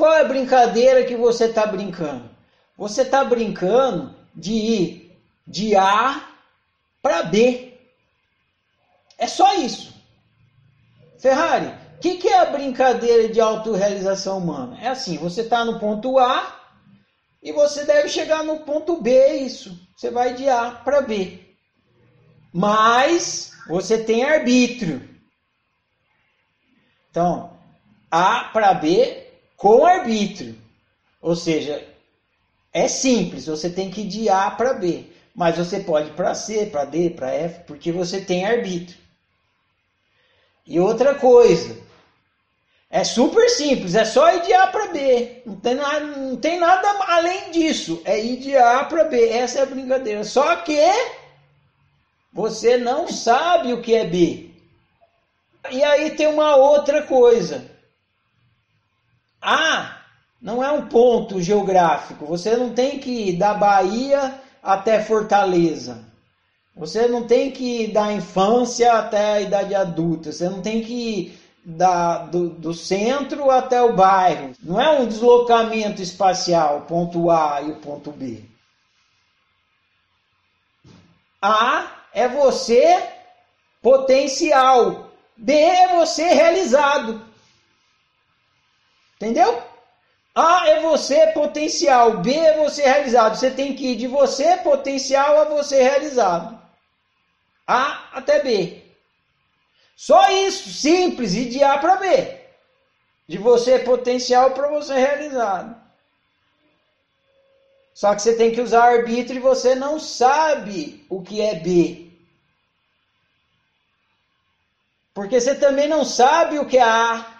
qual é a brincadeira que você está brincando? Você está brincando de ir de A para B. É só isso. Ferrari, o que, que, é a brincadeira de autorrealização humana? É assim, você está no ponto A e você deve chegar no ponto B, é isso. Você vai de A para B. Mas você tem arbítrio. Então, A para B com arbítrio. Ou seja, é simples, você tem que ir de A para B. Mas você pode ir para C, para D, para F, porque você tem arbítrio. E outra coisa, é super simples, é só ir de A para B. Não tem, nada, não tem nada além disso. É ir de A para B. Essa é a brincadeira. Só que você não sabe o que é B. E aí tem uma outra coisa. A não é um ponto geográfico. Você não tem que ir da Bahia até Fortaleza. Você não tem que ir da infância até a idade adulta. Você não tem que ir da, do, do centro até o bairro. Não é um deslocamento espacial, ponto A e o ponto B. A é você potencial. B é você realizado. Entendeu? A é você potencial, B é você realizado. Você tem que ir de você potencial a você realizado. A até B. Só isso, simples, e de A para B. De você potencial para você realizado. Só que você tem que usar arbítrio e você não sabe o que é B. Porque você também não sabe o que é A.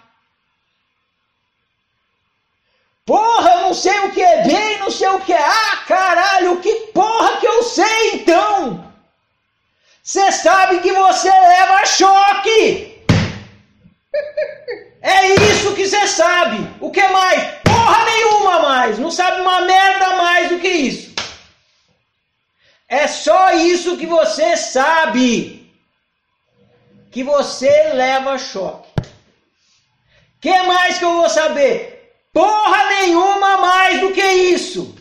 Porra, eu não sei o que é B e não sei o que é A, caralho, que porra que eu sei então? Você sabe que você leva choque! É isso que você sabe! O que mais? Porra nenhuma mais! Não sabe uma merda mais do que isso! É só isso que você sabe! Que você leva choque. que mais que eu vou saber? Porra nenhuma mais do que isso.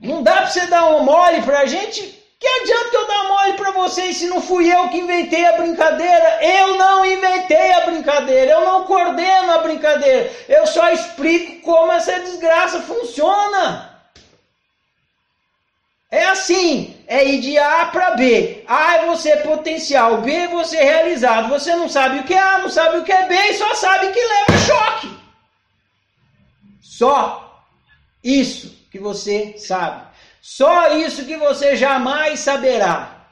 Não dá para você dar um mole pra gente? Que adianta eu dar mole para vocês se não fui eu que inventei a brincadeira? Eu não inventei a brincadeira, eu não coordeno a brincadeira, eu só explico como essa desgraça funciona. É assim, é ir de A para B. A é você potencial, B é você realizado. Você não sabe o que é A, não sabe o que é B e só sabe que leva choque. Só isso que você sabe. Só isso que você jamais saberá.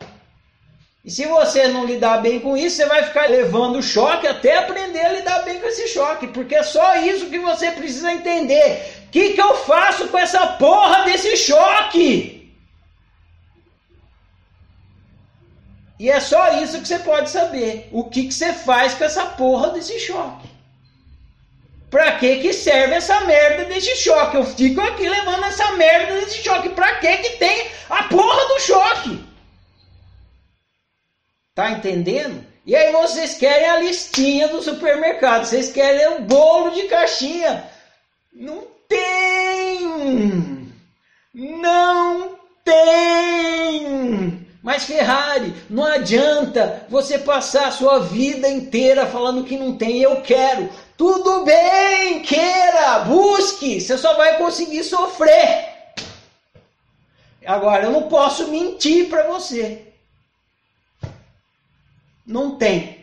E se você não lidar bem com isso, você vai ficar levando choque até aprender a lidar bem com esse choque, porque é só isso que você precisa entender. O que, que eu faço com essa porra desse choque? E é só isso que você pode saber. O que, que você faz com essa porra desse choque? Pra que que serve essa merda desse choque? Eu fico aqui levando essa merda desse choque. Pra que que tem a porra do choque? Tá entendendo? E aí vocês querem a listinha do supermercado. Vocês querem o bolo de caixinha. Não tem! Não tem! Mas Ferrari, não adianta você passar a sua vida inteira falando que não tem. Eu quero. Tudo bem, queira, busque, você só vai conseguir sofrer. Agora, eu não posso mentir para você. Não tem.